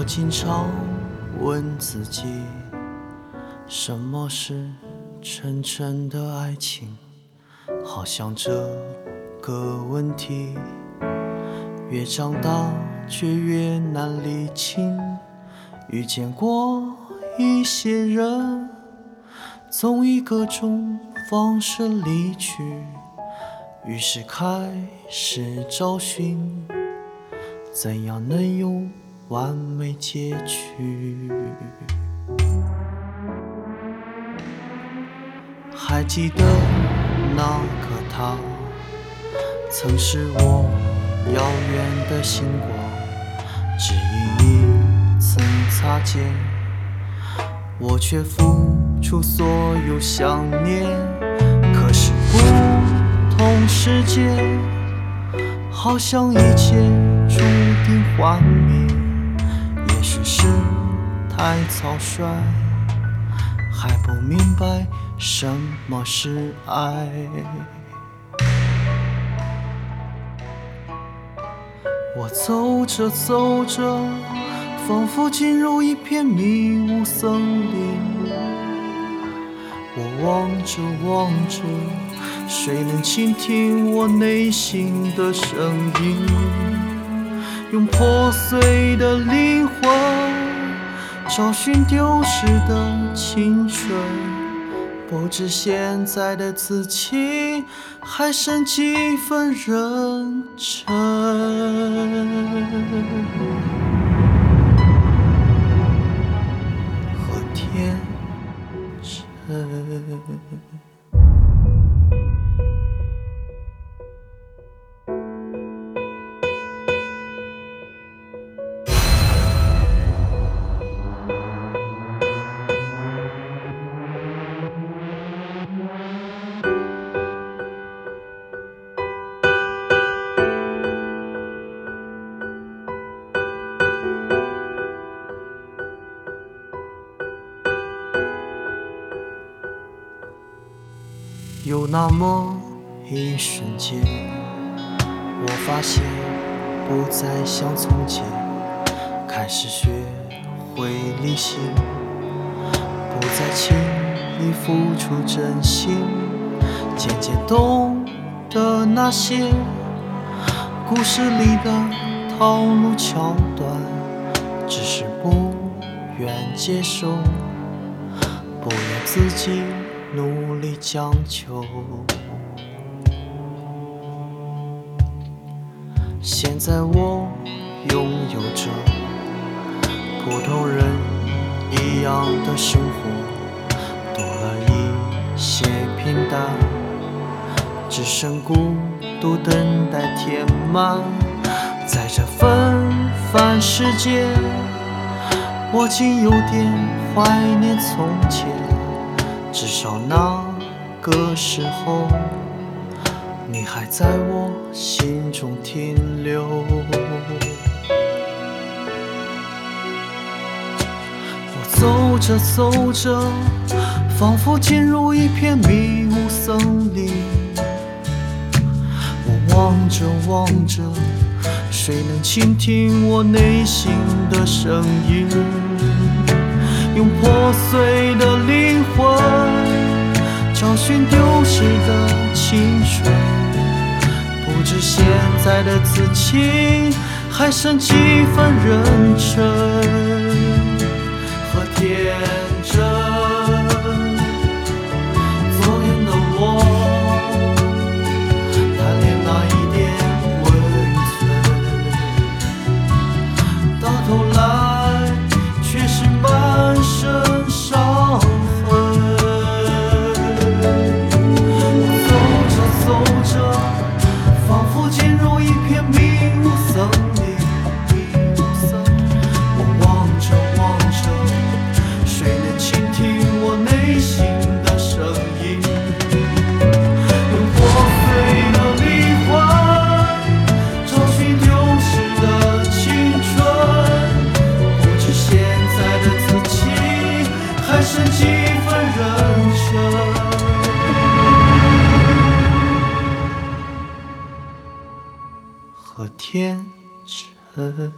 我经常问自己，什么是真正的爱情？好像这个问题越长大却越难理清。遇见过一些人，总以各种方式离去，于是开始找寻，怎样能有完美结局？还记得那个他，曾是我遥远的星光，只因一次擦肩，我却付出所有想念。可是不同世界，好像一切注定幻灭。也许是太草率，还不明白什么是爱。我走着走着，仿佛进入一片迷雾森林。我望着望着，谁能倾听我内心的声音？用破碎的灵魂找寻丢失的青春，不知现在的自己还剩几分认真。有那么一瞬间，我发现不再像从前，开始学会理性，不再轻易付出真心，渐渐懂得那些故事里的套路桥段，只是不愿接受，不愿自己。努力将就。现在我拥有着普通人一样的生活，多了一些平淡，只剩孤独等待填满。在这纷繁世界，我竟有点怀念从前。至少那个时候，你还在我心中停留。我走着走着，仿佛进入一片迷雾森林。我望着望着，谁能倾听我内心的声音？用破碎的灵魂找寻丢失的青春，不知现在的自己还剩几分认真和天。我天真。